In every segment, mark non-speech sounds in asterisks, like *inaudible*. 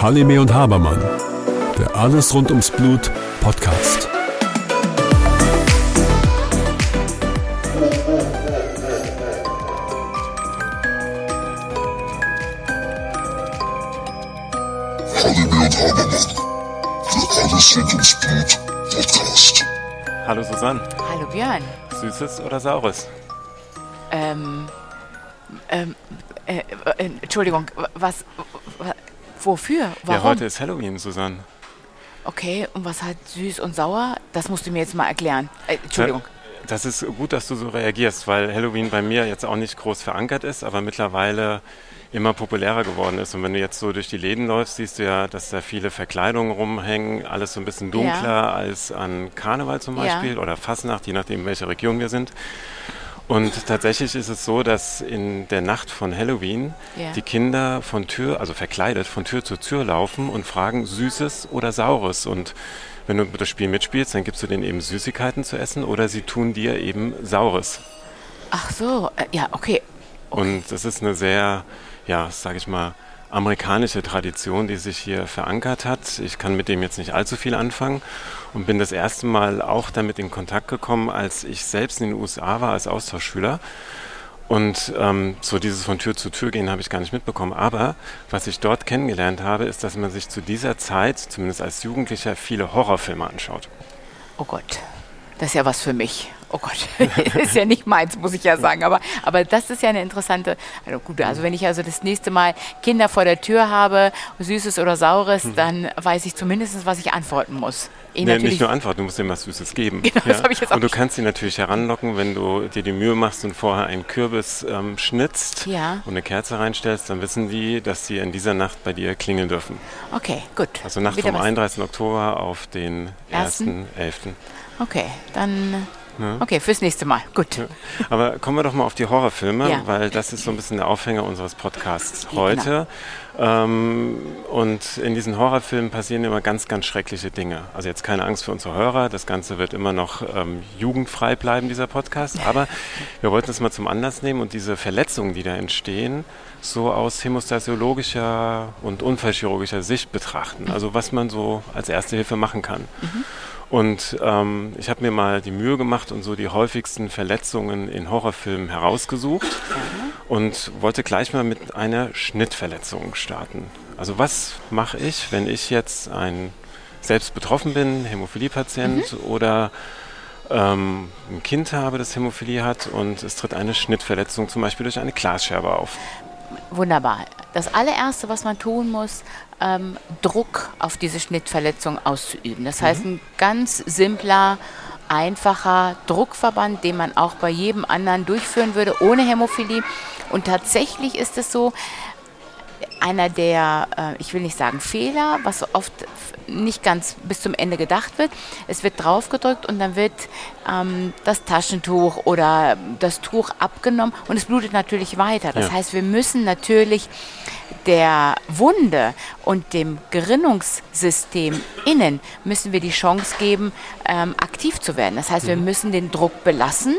Halime und Habermann, der Alles rund ums Blut Podcast. Halime und Habermann, der Alles rund ums Blut Podcast. Hallo Susanne. Hallo Björn. Süßes oder Saures? Ähm, ähm, äh, äh, Entschuldigung, was, wa- wofür? Warum? Ja, heute ist Halloween, Susanne. Okay, und was hat süß und sauer? Das musst du mir jetzt mal erklären. Äh, Entschuldigung. Das ist gut, dass du so reagierst, weil Halloween bei mir jetzt auch nicht groß verankert ist, aber mittlerweile immer populärer geworden ist. Und wenn du jetzt so durch die Läden läufst, siehst du ja, dass da viele Verkleidungen rumhängen, alles so ein bisschen dunkler Ja. als an Karneval zum Ja. Beispiel oder Fastnacht, je nachdem, in welcher Region wir sind. Und tatsächlich ist es so, dass in der Nacht von Halloween Ja. die Kinder von Tür, also verkleidet, von Tür zu Tür laufen und fragen Süßes oder Saures. Und wenn du das Spiel mitspielst, dann gibst du denen eben Süßigkeiten zu essen oder sie tun dir eben Saures. Ach so, äh, ja, okay. Und das ist eine sehr, ja, sage ich mal, amerikanische Tradition, die sich hier verankert hat. Ich kann mit dem jetzt nicht allzu viel anfangen und bin das erste Mal auch damit in Kontakt gekommen, als ich selbst in den USA war als Austauschschüler. Und ähm, so dieses von Tür zu Tür gehen habe ich gar nicht mitbekommen. Aber was ich dort kennengelernt habe, ist, dass man sich zu dieser Zeit, zumindest als Jugendlicher, viele Horrorfilme anschaut. Oh Gott, das ist ja was für mich. Oh Gott, *laughs* ist ja nicht meins, muss ich ja sagen. Aber, aber das ist ja eine interessante. Also gut, also wenn ich also das nächste Mal Kinder vor der Tür habe, Süßes oder Saures, dann weiß ich zumindest, was ich antworten muss. Eh Nee, nicht nur Antworten, du musst ihm was Süßes geben. *laughs* Genau, das habe ich jetzt auch Und du kannst sie natürlich heranlocken, wenn du dir die Mühe machst und vorher einen Kürbis ähm, schnitzt Ja. und eine Kerze reinstellst, dann wissen die, dass sie in dieser Nacht bei dir klingeln dürfen. Okay, gut. Also Nacht Wieder vom was. 31. Oktober auf den Ersten? 1.11. Okay, dann. Okay, fürs nächste Mal. Gut. Aber kommen wir doch mal auf die Horrorfilme, Ja. weil das ist so ein bisschen der Aufhänger unseres Podcasts Ja, genau. heute. Ähm, und in diesen Horrorfilmen passieren immer ganz, ganz schreckliche Dinge. Also jetzt keine Angst für unsere Hörer, das Ganze wird immer noch ähm, jugendfrei bleiben, dieser Podcast. Aber wir wollten es mal zum Anlass nehmen und diese Verletzungen, die da entstehen, so aus hämostasiologischer und unfallchirurgischer Sicht betrachten. Also was man so als erste Hilfe machen kann. Und ähm, ich habe mir mal die Mühe gemacht und so die häufigsten Verletzungen in Horrorfilmen herausgesucht und wollte gleich mal mit einer Schnittverletzung starten. Also was mache ich, wenn ich jetzt ein selbst betroffen bin, Hämophilie-Patient oder ähm, ein Kind habe, das Hämophilie hat und es tritt eine Schnittverletzung zum Beispiel durch eine Glasscherbe auf. Wunderbar. Das allererste, was man tun muss, ähm, Druck auf diese Schnittverletzung auszuüben. Das heißt, ein ganz simpler, einfacher Druckverband, den man auch bei jedem anderen durchführen würde, ohne Hämophilie. Und tatsächlich ist es so, einer der, äh, ich will nicht sagen Fehler, was oft nicht ganz bis zum Ende gedacht wird. Es wird draufgedrückt und dann wird ähm, das Taschentuch oder das Tuch abgenommen und es blutet natürlich weiter. Das Ja. heißt, wir müssen natürlich der Wunde und dem Gerinnungssystem innen müssen wir die Chance geben, ähm, aktiv zu werden. Das heißt, wir müssen den Druck belassen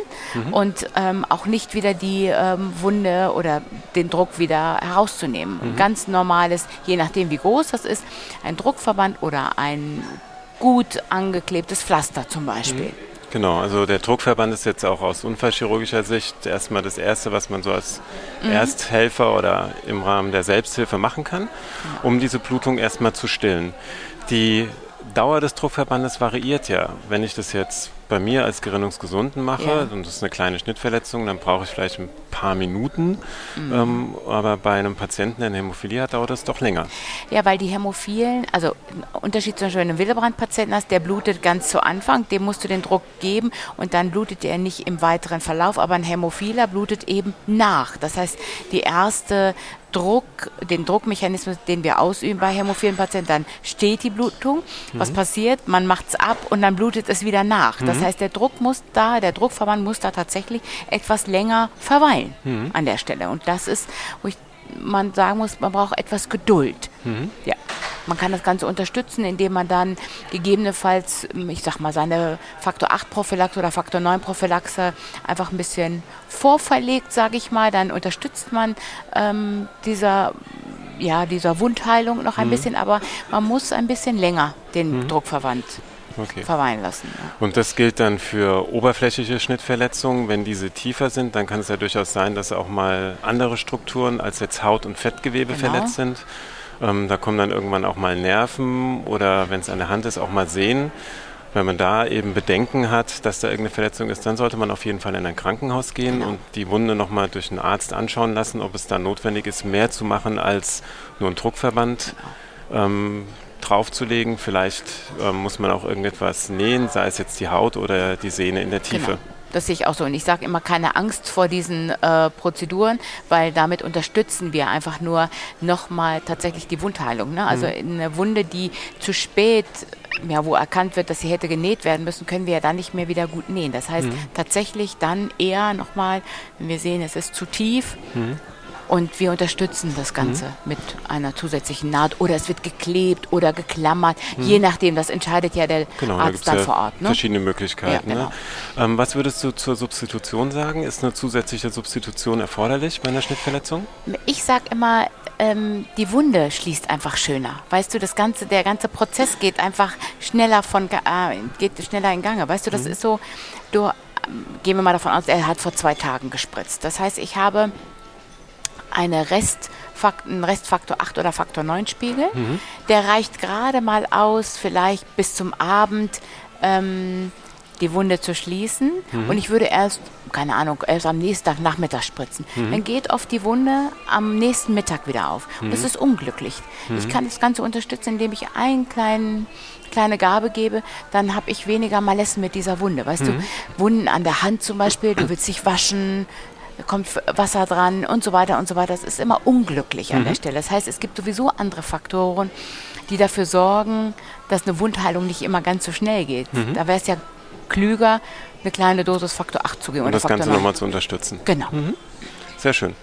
und ähm, auch nicht wieder die ähm, Wunde oder den Druck wieder herauszunehmen. Ein ganz normales, je nachdem wie groß das ist, ein Druckverband oder ein gut angeklebtes Pflaster zum Beispiel. Genau, also der Druckverband ist jetzt auch aus unfallchirurgischer Sicht erstmal das Erste, was man so als Ersthelfer oder im Rahmen der Selbsthilfe machen kann, um diese Blutung erstmal zu stillen. Die Dauer des Druckverbandes variiert ja. Wenn ich das jetzt bei mir als Gerinnungsgesunden mache, Ja. und das ist eine kleine Schnittverletzung, dann brauche ich vielleicht ein paar Minuten. Ähm, aber bei einem Patienten, der eine Hämophilie hat, dauert das doch länger. Ja, weil die Hämophilen, also ein Unterschied zum Beispiel, wenn du einen Willebrand-Patienten hast, der blutet ganz zu Anfang, dem musst du den Druck geben und dann blutet er nicht im weiteren Verlauf, aber ein Hämophiler blutet eben nach. Das heißt, die erste Druck, den Druckmechanismus, den wir ausüben bei hämophilen Patienten, dann steht die Blutung. Was passiert? Man macht es ab und dann blutet es wieder nach. Das heißt, der Druck muss da, der Druckverband muss da tatsächlich etwas länger verweilen an der Stelle. Und das ist, wo ich, man sagen muss, man braucht etwas Geduld. Ja. Man kann das Ganze unterstützen, indem man dann gegebenenfalls, ich sag mal, seine Faktor 8 Prophylaxe oder Faktor 9 Prophylaxe einfach ein bisschen vorverlegt, sage ich mal. Dann unterstützt man ähm, dieser ja, dieser Wundheilung noch ein mhm. bisschen, aber man muss ein bisschen länger den mhm. Druckverband okay. verweilen lassen. Ja. Und das gilt dann für oberflächliche Schnittverletzungen. Wenn diese tiefer sind, dann kann es ja durchaus sein, dass auch mal andere Strukturen als jetzt Haut und Fettgewebe genau. verletzt sind. Ähm, da kommen dann irgendwann auch mal Nerven oder wenn es an der Hand ist, auch mal Sehnen. Wenn man da eben Bedenken hat, dass da irgendeine Verletzung ist, dann sollte man auf jeden Fall in ein Krankenhaus gehen genau. und die Wunde nochmal durch einen Arzt anschauen lassen, ob es da notwendig ist, mehr zu machen als nur einen Druckverband. Genau. Ähm, draufzulegen. Vielleicht ähm, muss man auch irgendetwas nähen, sei es jetzt die Haut oder die Sehne in der Tiefe. Genau. Das sehe ich auch so. Und ich sage immer keine Angst vor diesen äh, Prozeduren, weil damit unterstützen wir einfach nur nochmal tatsächlich die Wundheilung. Ne? Also mhm. eine Wunde, die zu spät, ja, wo erkannt wird, dass sie hätte genäht werden müssen, können wir ja dann nicht mehr wieder gut nähen. Das heißt mhm. tatsächlich dann eher nochmal, wenn wir sehen, es ist zu tief, mhm. Und wir unterstützen das Ganze mhm. mit einer zusätzlichen Naht oder es wird geklebt oder geklammert, mhm. je nachdem. Das entscheidet ja der genau, Arzt da dann ja vor Ort. Ne? Verschiedene Möglichkeiten. Ja, ne? genau. ne? ähm, was würdest du zur Substitution sagen? Ist eine zusätzliche Substitution erforderlich bei einer Schnittverletzung? Ich sage immer, ähm, die Wunde schließt einfach schöner. Weißt du, das ganze, der ganze Prozess geht einfach schneller von äh, geht schneller in Gange. Weißt du, das mhm. ist so. Du ähm, gehen wir mal davon aus, er hat vor zwei Tagen gespritzt. Das heißt, ich habe eine Restfakt, einen Restfaktor 8 oder Faktor 9 Spiegel. Mhm. Der reicht gerade mal aus, vielleicht bis zum Abend ähm, die Wunde zu schließen. Mhm. Und ich würde erst, keine Ahnung, erst am nächsten Tag Nachmittag spritzen. Mhm. Dann geht oft die Wunde am nächsten Mittag wieder auf. Und das mhm. ist unglücklich. Ich mhm. kann das Ganze unterstützen, indem ich einen kleinen kleine Gabe gebe, dann habe ich weniger Malessen mit dieser Wunde. Weißt mhm. du, Wunden an der Hand zum Beispiel, du willst dich waschen, da kommt Wasser dran und so weiter und so weiter. Das ist immer unglücklich an mhm. der Stelle. Das heißt, es gibt sowieso andere Faktoren, die dafür sorgen, dass eine Wundheilung nicht immer ganz so schnell geht. Mhm. Da wäre es ja klüger, eine kleine Dosis Faktor 8 zu geben. Und das Ganze nochmal zu unterstützen. Genau. Mhm. Sehr schön.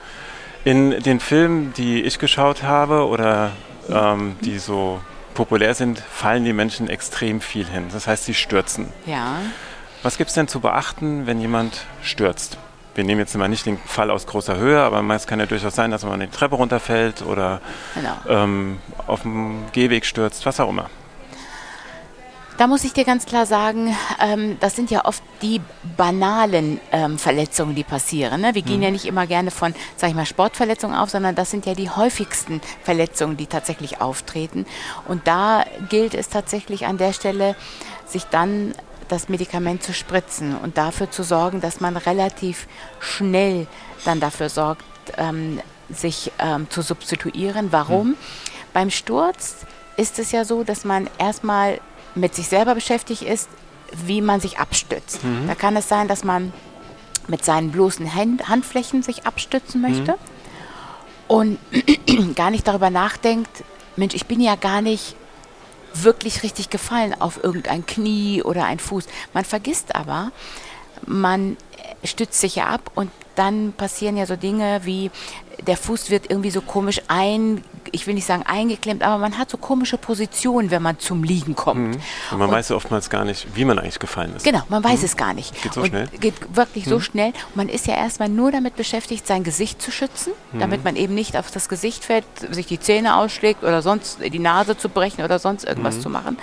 In den Filmen, die ich geschaut habe oder ähm, die so populär sind, fallen die Menschen extrem viel hin. Das heißt, sie stürzen. Ja. Was gibt es denn zu beachten, wenn jemand stürzt? Wir nehmen jetzt mal nicht den Fall aus großer Höhe, aber es kann ja durchaus sein, dass man die Treppe runterfällt oder genau. ähm, auf dem Gehweg stürzt, was auch immer. Da muss ich dir ganz klar sagen, ähm, das sind ja oft die banalen ähm, Verletzungen, die passieren. Ne? Wir gehen ja mhm. nicht immer gerne von, sag ich mal, Sportverletzungen auf, sondern das sind ja die häufigsten Verletzungen, die tatsächlich auftreten. Und da gilt es tatsächlich an der Stelle, sich dann das Medikament zu spritzen und dafür zu sorgen, dass man relativ schnell dann dafür sorgt, ähm, sich ähm, zu substituieren. Warum? Mhm. Beim Sturz ist es ja so, dass man erstmal mit sich selber beschäftigt ist, wie man sich abstützt. Mhm. Da kann es sein, dass man mit seinen bloßen Hand Handflächen sich abstützen möchte mhm. und *clears throat* gar nicht darüber nachdenkt, Mensch, ich bin ja gar nicht wirklich richtig gefallen auf irgendein Knie oder ein Fuß. Man vergisst aber, man stützt sich ja ab und dann passieren ja so Dinge wie der Fuß wird irgendwie so komisch ein, ich will nicht sagen eingeklemmt, aber man hat so komische Positionen, wenn man zum Liegen kommt. Mhm. Und man und weiß oftmals gar nicht, wie man eigentlich gefallen ist. Genau, man weiß mhm. es gar nicht. Geht so und schnell? Geht wirklich mhm. so schnell. Und man ist ja erstmal nur damit beschäftigt, sein Gesicht zu schützen, mhm. damit man eben nicht auf das Gesicht fällt, sich die Zähne ausschlägt oder sonst die Nase zu brechen oder sonst irgendwas mhm. zu machen.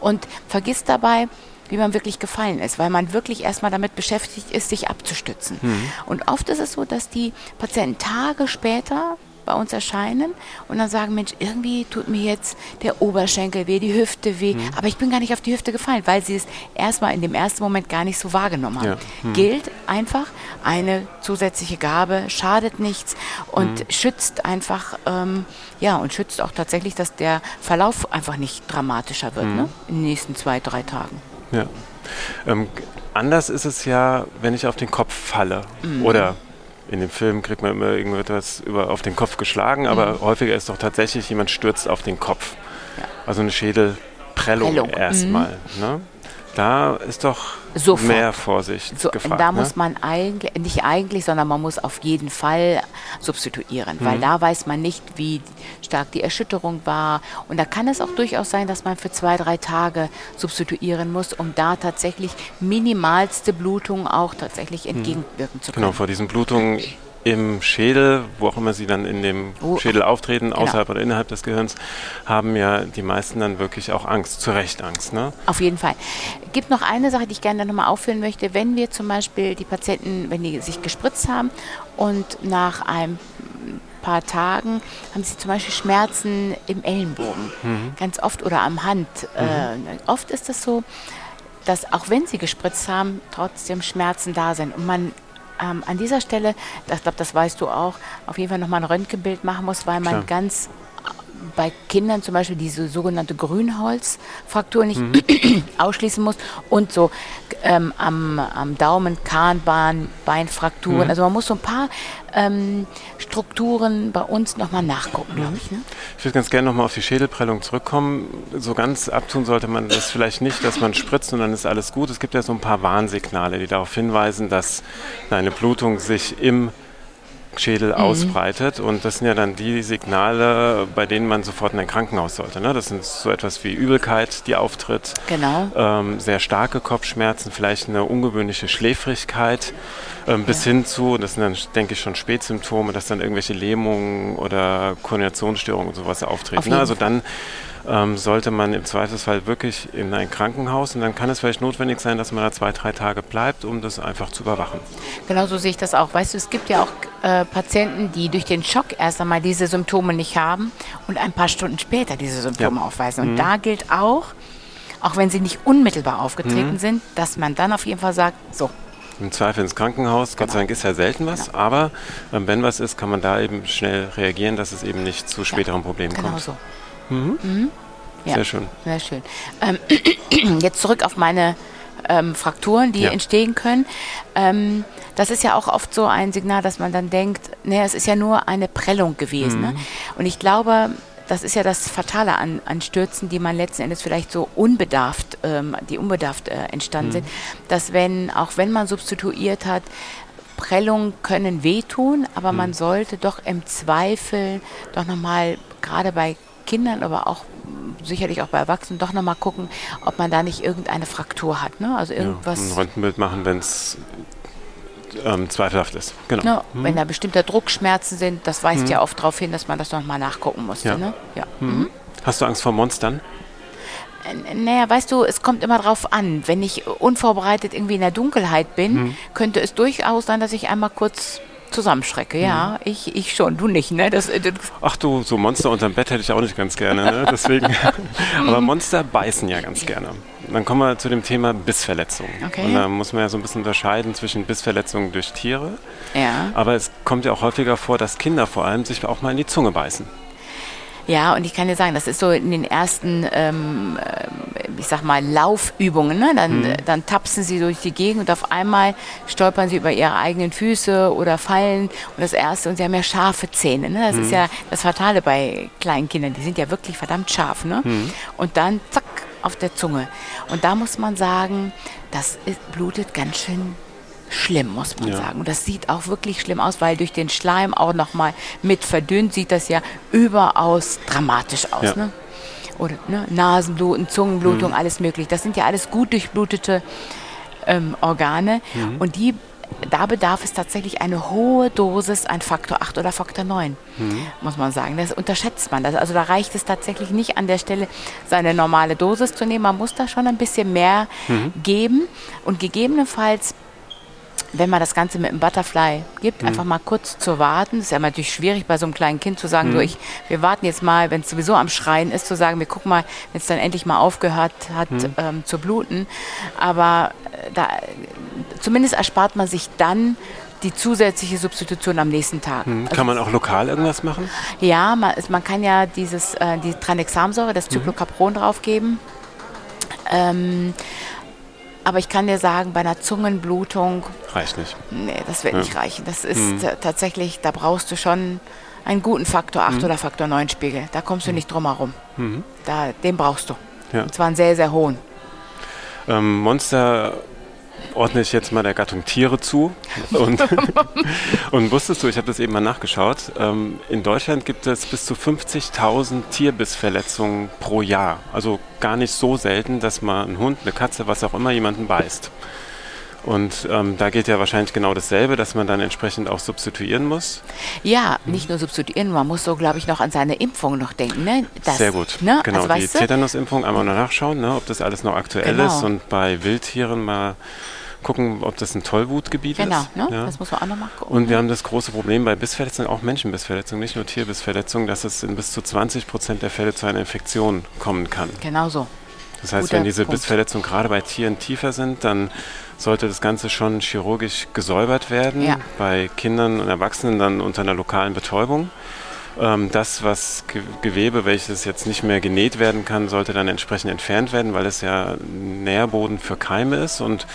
Und vergisst dabei, wie man wirklich gefallen ist, weil man wirklich erstmal damit beschäftigt ist, sich abzustützen. Mhm. Und oft ist es so, dass die Patienten Tage später bei uns erscheinen und dann sagen, Mensch, irgendwie tut mir jetzt der Oberschenkel weh, die Hüfte weh, mhm. aber ich bin gar nicht auf die Hüfte gefallen, weil sie es erstmal in dem ersten Moment gar nicht so wahrgenommen haben. Ja. Mhm. Gilt einfach, eine zusätzliche Gabe schadet nichts und mhm. schützt einfach, ähm, ja, und schützt auch tatsächlich, dass der Verlauf einfach nicht dramatischer wird mhm. ne? in den nächsten zwei, drei Tagen. Ja. Ähm, anders ist es ja, wenn ich auf den Kopf falle. Mhm. Oder in dem Film kriegt man immer irgendetwas über, auf den Kopf geschlagen, aber mhm. häufiger ist doch tatsächlich, jemand stürzt auf den Kopf. Ja. Also eine Schädelprellung erstmal. Mhm. Ne? Da ist doch Sofort. mehr Vorsicht So, gefragt. da ne? muss man eigentlich, nicht eigentlich, sondern man muss auf jeden Fall substituieren, Mhm. weil da weiß man nicht, wie stark die Erschütterung war. Und da kann es auch durchaus sein, dass man für zwei, drei Tage substituieren muss, um da tatsächlich minimalste Blutungen auch tatsächlich entgegenwirken zu können. Genau, vor diesen Blutungen im Schädel, wo auch immer sie dann in dem Oh. Schädel auftreten, Genau. außerhalb oder innerhalb des Gehirns, haben ja die meisten dann wirklich auch Angst, zu Recht Angst. Ne? Auf jeden Fall. Gibt noch eine Sache, die ich gerne nochmal aufführen möchte. Wenn wir zum Beispiel die Patienten, wenn die sich gespritzt haben und nach ein paar Tagen haben sie zum Beispiel Schmerzen im Ellenbogen, ganz oft oder am Hand. Äh, oft ist es so, dass auch wenn sie gespritzt haben, trotzdem Schmerzen da sind. Und man ähm, an dieser Stelle, ich glaube, das weißt du auch, auf jeden Fall nochmal ein Röntgenbild machen muss, weil man Klar. ganz bei Kindern zum Beispiel diese sogenannte Grünholzfraktur nicht *clears throat* ausschließen muss und so ähm, am, am Daumen, Kahnbein, Beinfrakturen. Also man muss so ein paar ähm, Strukturen bei uns nochmal nachgucken, glaube ich. Ne? Ich würde ganz gerne nochmal auf die Schädelprellung zurückkommen. So ganz abtun sollte man das vielleicht nicht, dass man spritzt und dann ist alles gut. Es gibt ja so ein paar Warnsignale, die darauf hinweisen, dass eine Blutung sich im Schädel Mhm. ausbreitet. Und das sind ja dann die Signale, bei denen man sofort in ein Krankenhaus sollte. Ne? Das sind so etwas wie Übelkeit, die auftritt, Genau. ähm, sehr starke Kopfschmerzen, vielleicht eine ungewöhnliche Schläfrigkeit, ähm, bis hin zu, das sind dann, denke ich, schon Spätsymptome, dass dann irgendwelche Lähmungen oder Koordinationsstörungen und sowas Auf auftreten. Ne? Also dann ähm, sollte man im Zweifelsfall wirklich in ein Krankenhaus und dann kann es vielleicht notwendig sein, dass man da zwei, drei Tage bleibt, um das einfach zu überwachen. Genau so sehe ich das auch. Weißt du, es gibt ja auch äh, Patienten, die durch den Schock erst einmal diese Symptome nicht haben und ein paar Stunden später diese Symptome Ja. aufweisen. Und da gilt auch, auch wenn sie nicht unmittelbar aufgetreten sind, dass man dann auf jeden Fall sagt, so, Im Zweifel ins Krankenhaus. Gott sei Dank ist ja selten was, aber ähm, wenn was ist, kann man da eben schnell reagieren, dass es eben nicht zu späteren Problemen genau kommt. so. Mhm. Ja. Sehr schön. Sehr schön. Ähm, *clears throat* jetzt zurück auf meine ähm, Frakturen, die Ja. entstehen können. Das ist ja auch oft so ein Signal, dass man dann denkt, naja, es ist ja nur eine Prellung gewesen. Mhm. Ne? Und ich glaube, das ist ja das Fatale an, an Stürzen, die man letzten Endes vielleicht so unbedarft, ähm, die unbedarft äh, entstanden Mhm. sind, dass wenn, auch wenn man substituiert hat, Prellungen können wehtun, aber man Mhm. sollte doch im Zweifel doch nochmal, gerade bei Kindern, aber auch sicherlich auch bei Erwachsenen, doch nochmal gucken, ob man da nicht irgendeine Fraktur hat. Ne? Also Ja, irgendwas, ein Röntgenbild machen, wenn es ähm, zweifelhaft ist. Genau. ne, wenn da bestimmte Druckschmerzen sind, das weist ja oft darauf hin, dass man das nochmal nachgucken musste. Ja. Ne? Ja. Mhm. Hast du Angst vor Monstern? Äh, Naja, weißt du, es kommt immer drauf an. Wenn ich unvorbereitet irgendwie in der Dunkelheit bin, Mhm. könnte es durchaus sein, dass ich einmal kurz zusammenschrecke. Ja, Mhm. ich, ich schon, du nicht, ne? Das, das, Ach du, so Monster unterm Bett hätte ich auch nicht ganz gerne. Ne? Deswegen. *laughs* Aber Monster beißen ja ganz gerne. Dann kommen wir zu dem Thema Bissverletzungen. Okay. Und da muss man ja so ein bisschen unterscheiden zwischen Bissverletzungen durch Tiere. ja. Aber es kommt ja auch häufiger vor, dass Kinder vor allem sich auch mal in die Zunge beißen. Ja, und ich kann dir sagen, das ist so in den ersten, ähm, ähm, ich sag mal, Laufübungen. Ne? Dann, Mhm. dann tapsen sie durch die Gegend und auf einmal stolpern sie über ihre eigenen Füße oder fallen. Und das Erste, und sie haben ja scharfe Zähne. Ne? Das ist Mhm. ja das Fatale bei kleinen Kindern. Die sind ja wirklich verdammt scharf. Ne? Mhm. Und dann, zack, auf der Zunge. Und da muss man sagen, das ist, blutet ganz schön schlimm, muss man Ja. sagen. Und das sieht auch wirklich schlimm aus, weil durch den Schleim auch nochmal mit verdünnt, sieht das ja überaus dramatisch aus. Ja. Ne? Oder ne? Nasenbluten, Zungenblutung, Mhm. alles möglich. Das sind ja alles gut durchblutete ähm, Organe. Mhm. Und die, da bedarf es tatsächlich eine hohe Dosis an Faktor 8 oder Faktor 9, Mhm. muss man sagen. Das unterschätzt man. Das, also da reicht es tatsächlich nicht an der Stelle, seine normale Dosis zu nehmen. Man muss da schon ein bisschen mehr Mhm. geben. Und gegebenenfalls wenn man das Ganze mit einem Butterfly gibt, Mhm. einfach mal kurz zu warten. Das ist ja natürlich schwierig bei so einem kleinen Kind zu sagen, Mhm. so ich, wir warten jetzt mal, wenn es sowieso am Schreien ist, zu sagen, wir gucken mal, wenn es dann endlich mal aufgehört hat Mhm. ähm, zu bluten. Aber äh, da, zumindest erspart man sich dann die zusätzliche Substitution am nächsten Tag. Hm. Also Kann man auch lokal irgendwas machen? ja, man, man kann ja dieses, äh, die Tranexamsäure, Mhm. das Cyclocapron draufgeben. Ähm, aber ich kann dir sagen, bei einer Zungenblutung, Reicht nicht. nee, das wird Ja. nicht reichen. Das ist Mhm. tatsächlich, da brauchst du schon einen guten Faktor 8 Mhm. oder Faktor 9 Spiegel. Da kommst du nicht drum herum. Mhm. Da, den brauchst du. Ja. Und zwar einen sehr, sehr hohen. Ähm, Monster ordne ich jetzt mal der Gattung Tiere zu. *laughs* Und, *laughs* und wusstest du, ich habe das eben mal nachgeschaut, ähm, in Deutschland gibt es bis zu 50.000 Tierbissverletzungen pro Jahr. Also gar nicht so selten, dass mal ein Hund, eine Katze, was auch immer, jemanden beißt. Und ähm, da geht ja wahrscheinlich genau dasselbe, dass man dann entsprechend auch substituieren muss. Ja, nicht nur substituieren, man muss so, glaube ich, noch an seine Impfung noch denken. Ne? Das, Sehr gut. Ne? Genau, also, die Tetanusimpfung einmal nachschauen, ne, ob das alles noch aktuell genau. ist und bei Wildtieren mal gucken, ob das ein Tollwutgebiet genau, ist. Genau, ne? das muss man auch noch mal gucken. Und wir haben das große Problem bei Bissverletzungen, auch Menschenbissverletzungen, nicht nur Tierbissverletzungen, dass es in bis zu 20 Prozent der Fälle zu einer Infektion kommen kann. Genau so. Das heißt, Guter wenn diese Punkt. Bissverletzungen gerade bei Tieren tiefer sind, dann sollte das Ganze schon chirurgisch gesäubert werden. Ja. Bei Kindern und Erwachsenen dann unter einer lokalen Betäubung. Ähm, das, was Gewebe, welches jetzt nicht mehr genäht werden kann, sollte dann entsprechend entfernt werden, weil es ja Nährboden für Keime ist und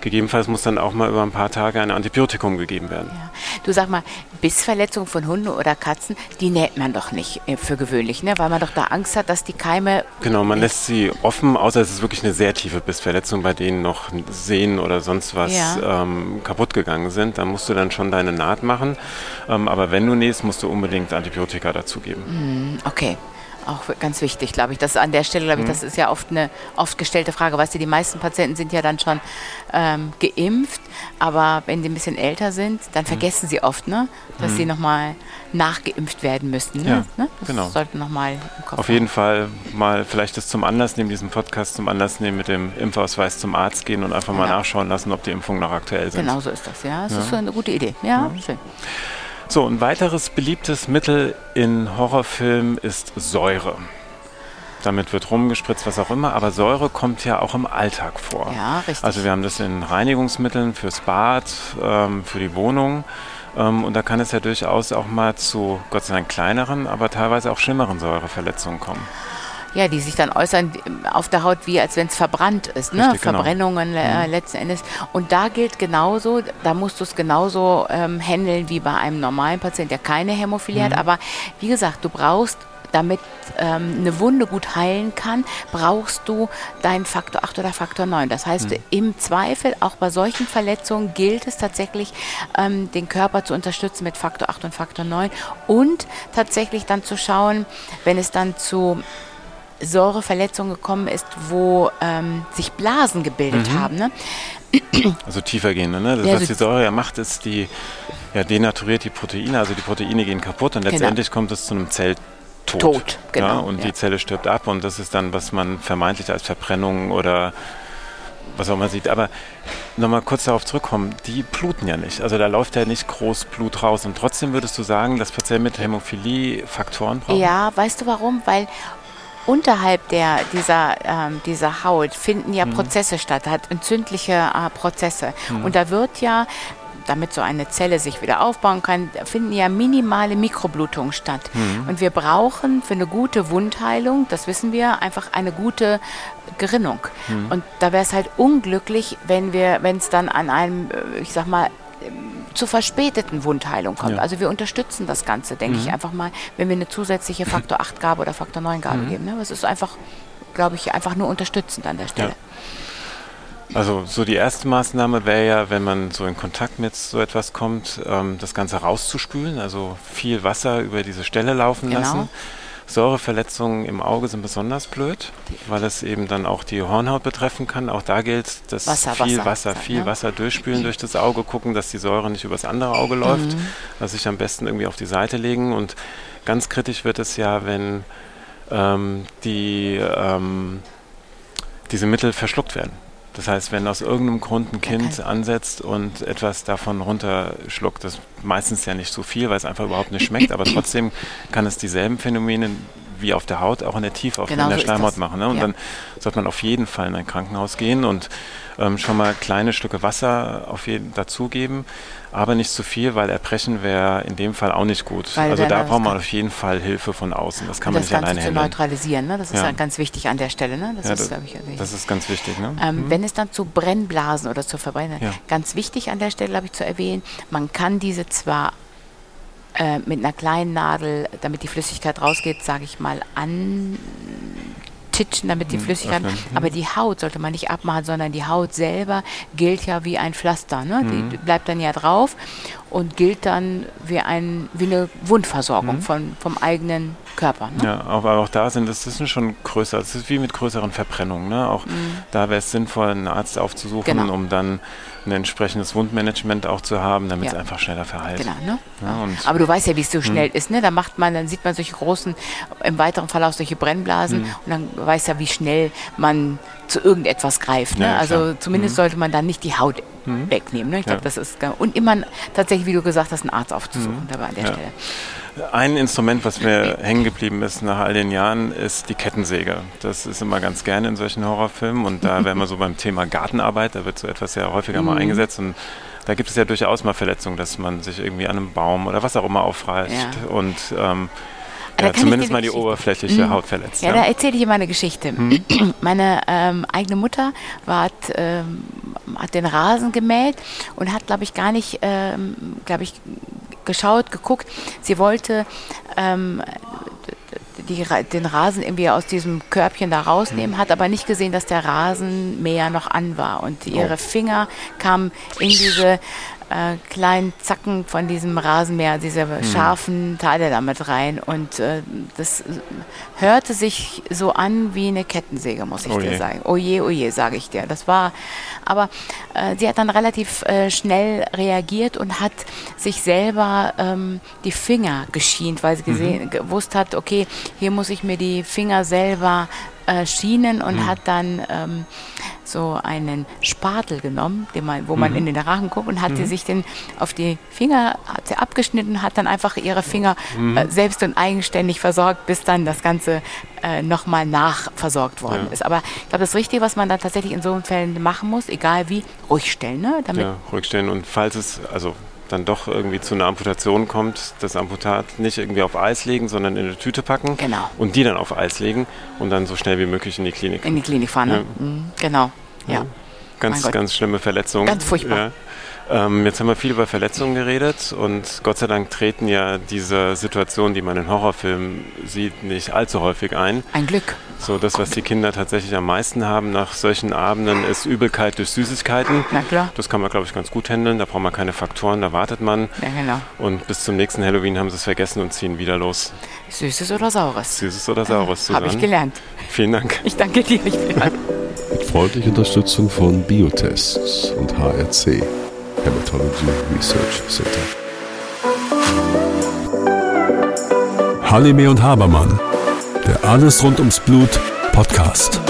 gegebenenfalls muss dann auch mal über ein paar Tage ein Antibiotikum gegeben werden. Ja. Du sag mal, Bissverletzungen von Hunden oder Katzen, die näht man doch nicht äh, für gewöhnlich, ne? weil man doch da Angst hat, dass die Keime... Genau, man lässt sie offen, außer es ist wirklich eine sehr tiefe Bissverletzung, bei denen noch Sehnen oder sonst was ja. ähm, kaputt gegangen sind. Da musst du dann schon deine Naht machen. Ähm, aber wenn du nähst, musst du unbedingt Antibiotika dazugeben. Mm, okay. Auch ganz wichtig, glaube ich. Das an der Stelle, glaube ich, mhm. das ist ja oft eine oft gestellte Frage. Weißt du, die meisten Patienten sind ja dann schon ähm, geimpft, aber wenn sie ein bisschen älter sind, dann mhm. vergessen sie oft, ne, dass mhm. sie nochmal nachgeimpft werden müssten. Ne? Ja, ne? Das genau. sollten nochmal im Kopf Auf jeden Fall mal vielleicht das zum Anlass nehmen, diesen Podcast zum Anlass nehmen, mit dem Impfausweis zum Arzt gehen und einfach mal nachschauen lassen, ob die Impfungen noch aktuell sind. Genau so ist das, ja. Das ja. ist so eine gute Idee. Ja, ja. schön. So, ein weiteres beliebtes Mittel in Horrorfilmen ist Säure. Damit wird rumgespritzt, was auch immer, aber Säure kommt ja auch im Alltag vor. Ja, richtig. Also wir haben das in Reinigungsmitteln fürs Bad, ähm, für die Wohnung. Ähm, und da kann es ja durchaus auch mal zu, Gott sei Dank, kleineren, aber teilweise auch schlimmeren Säureverletzungen kommen ja, die sich dann äußern auf der Haut, wie als wenn es verbrannt ist, ne? Richtig, genau. Verbrennungen genau. äh, letzten Endes. Und da gilt genauso, da musst du es genauso ähm, handeln wie bei einem normalen Patienten, der keine Hämophilie mhm. hat. Aber wie gesagt, du brauchst damit ähm, eine Wunde gut heilen kann, brauchst du deinen Faktor 8 oder Faktor 9. Das heißt, mhm. im Zweifel, auch bei solchen Verletzungen, gilt es tatsächlich, ähm, den Körper zu unterstützen mit Faktor 8 und Faktor 9 und tatsächlich dann zu schauen, wenn es dann zu Säureverletzung gekommen ist, wo ähm, sich Blasen gebildet mhm. haben. Ne? Also tiefergehende, ne? Das, ja, was die Säure ja macht, ist, die ja, denaturiert die Proteine, also die Proteine gehen kaputt und genau. letztendlich genau. kommt es zu einem Zelltod. Tot, genau. Ja, und ja. die Zelle stirbt ab und das ist dann, was man vermeintlich als Verbrennung oder was auch immer sieht. Aber nochmal kurz darauf zurückkommen, die bluten ja nicht. Also da läuft ja nicht groß Blut raus. Und trotzdem würdest du sagen, dass Patienten mit Hämophilie Faktoren brauchen? Ja, weißt du warum? Weil unterhalb der, dieser, ähm, dieser Haut finden ja mhm. Prozesse statt, hat entzündliche äh, Prozesse. Mhm. Und da wird ja damit so eine Zelle sich wieder aufbauen kann, finden ja minimale Mikroblutungen statt. Mhm. Und wir brauchen für eine gute Wundheilung, das wissen wir, einfach eine gute Gerinnung. Mhm. Und da wäre es halt unglücklich, wenn wir, wenn es dann an einem, äh, ich sag mal, zur verspäteten Wundheilung kommt. Ja. Also wir unterstützen das Ganze, denke mhm. ich, einfach mal, wenn wir eine zusätzliche Faktor 8 Gabe oder Faktor 9 Gabe mhm. geben. Ne? Das ist einfach, glaube ich, einfach nur unterstützend an der Stelle. Ja. Also so die erste Maßnahme wäre ja, wenn man so in Kontakt mit so etwas kommt, ähm, das Ganze rauszuspülen, also viel Wasser über diese Stelle laufen genau. lassen Säureverletzungen im Auge sind besonders blöd, weil es eben dann auch die Hornhaut betreffen kann. Auch da gilt, dass Wasser, viel Wasser, Wasser viel ne? Wasser durchspülen durch das Auge, gucken, dass die Säure nicht übers andere Auge läuft. Mhm. Also sich am besten irgendwie auf die Seite legen. Und ganz kritisch wird es ja, wenn ähm, die, ähm, diese Mittel verschluckt werden. Das heißt, wenn aus irgendeinem Grund ein Kind okay. ansetzt und etwas davon runterschluckt, das ist meistens ja nicht so viel, weil es einfach überhaupt nicht schmeckt, aber trotzdem kann es dieselben Phänomene wie auf der Haut auch in der Tiefe, auch genau in der so Schleimhaut machen. Ne? Und ja. dann sollte man auf jeden Fall in ein Krankenhaus gehen und ähm, schon mal kleine Stücke Wasser auf jeden dazugeben, aber nicht zu viel, weil Erbrechen wäre in dem Fall auch nicht gut. Weil also da braucht man auf jeden Fall Hilfe von außen. Das kann man nicht Ganze alleine handeln. zu neutralisieren, ne? das ist ja. ganz wichtig an der Stelle. Ne? Das, ja, ist, das, ich, das ist ganz wichtig. Ne? Ähm, mhm. Wenn es dann zu Brennblasen oder zu Verbrennen, ja. ganz wichtig an der Stelle, glaube ich, zu erwähnen, man kann diese zwar äh, mit einer kleinen Nadel, damit die Flüssigkeit rausgeht, sage ich mal, an titschen, damit die Mhm, Flüssigkeit. öffnen. Mhm. Aber die Haut sollte man nicht abmachen, sondern die Haut selber gilt ja wie ein Pflaster. Ne? Mhm. Die bleibt dann ja drauf und gilt dann wie, ein, wie eine Wundversorgung Mhm. von, vom eigenen Körper. Ne? Ja, aber auch da sind es das sind schon größer. Es ist wie mit größeren Verbrennungen. Ne? Auch da wäre es sinnvoll, einen Arzt aufzusuchen, Mhm. Genau. um dann ein entsprechendes Wundmanagement auch zu haben, damit es Ja. einfach schneller verheilt. Genau, ne? Ja, Aber du weißt ja, wie es so schnell ist, ne? Da macht man, dann sieht man solche großen, im weiteren Verlauf solche Brennblasen Mhm. und dann weiß ja, wie schnell man zu irgendetwas greift. Ne? Ja, also klar. Mhm. zumindest sollte man dann nicht die Haut wegnehmen. Ne? Ich glaube, das ist und immer tatsächlich, wie du gesagt hast, einen Arzt aufzusuchen dabei an der Mhm. Stelle. Ein Instrument, was mir hängen geblieben ist nach all den Jahren, ist die Kettensäge. Das ist immer ganz gerne in solchen Horrorfilmen und da wären wir so beim Thema Gartenarbeit, da wird so etwas ja häufiger Mhm. mal eingesetzt und da gibt es ja durchaus mal Verletzungen, dass man sich irgendwie an einem Baum oder was auch immer aufreißt Ja. und ähm, ja, zumindest mal die Geschichte- oberflächliche Haut verletzt. Ja, da erzähle ich dir mal eine Geschichte. *clears throat* Meine ähm, eigene Mutter war, hat, ähm, hat den Rasen gemäht und hat, glaube ich, gar nicht, ähm, glaube ich, geschaut, geguckt. Sie wollte ähm, die, den Rasen irgendwie aus diesem Körbchen da rausnehmen, hat aber nicht gesehen, dass der Rasenmäher noch an war. Und ihre Finger kamen in diese äh, kleinen Zacken von diesem Rasenmäher, diese scharfen Teile damit rein. Und äh, das hörte sich so an wie eine Kettensäge, muss ich Oh dir sagen. Oje, oje, sage ich dir. Das war, aber äh, sie hat dann relativ äh, schnell reagiert und hat sich selber ähm, die Finger geschient, weil sie gesehen, gewusst hat, okay, hier muss ich mir die Finger selber äh, schienen und hat dann ähm, so einen Spatel genommen, den man, wo man in den Rachen guckt und hat sie sich den auf die Finger, hat sie abgeschnitten, hat dann einfach ihre Finger äh, selbst und eigenständig versorgt, bis dann das Ganze äh, nochmal nachversorgt worden Ja. ist. Aber ich glaube, das Richtige, was man dann tatsächlich in so Fällen machen muss, egal wie, ruhig stellen, ne? Damit, Ja, ruhig stellen und falls es also dann doch irgendwie zu einer Amputation kommt, das Amputat nicht irgendwie auf Eis legen, sondern in eine Tüte packen Genau. und die dann auf Eis legen und dann so schnell wie möglich in die Klinik. in die Klinik fahren. Ne? Mhm, genau. Ja. Mein Ganz, ganz schlimme Verletzungen. Ganz furchtbar. Ja. Ähm, jetzt haben wir viel über Verletzungen geredet und Gott sei Dank treten ja diese Situationen, die man in Horrorfilmen sieht, nicht allzu häufig ein. Ein Glück. So, das, was die Kinder tatsächlich am meisten haben nach solchen Abenden, ist Übelkeit durch Süßigkeiten. Na klar. Das kann man, glaube ich, ganz gut handeln. Da braucht man keine Faktoren, da wartet man. Ja, genau. Und bis zum nächsten Halloween haben sie es vergessen und ziehen wieder los. Süßes oder Saures? Süßes oder Saures, Habe ich Susanne? gelernt. Vielen Dank. *laughs* Ich danke dir. Ich bin Mit freundlicher Unterstützung von Biotests und HRC, Hematology Research Center. Halime und Habermann, der Alles rund ums Blut Podcast.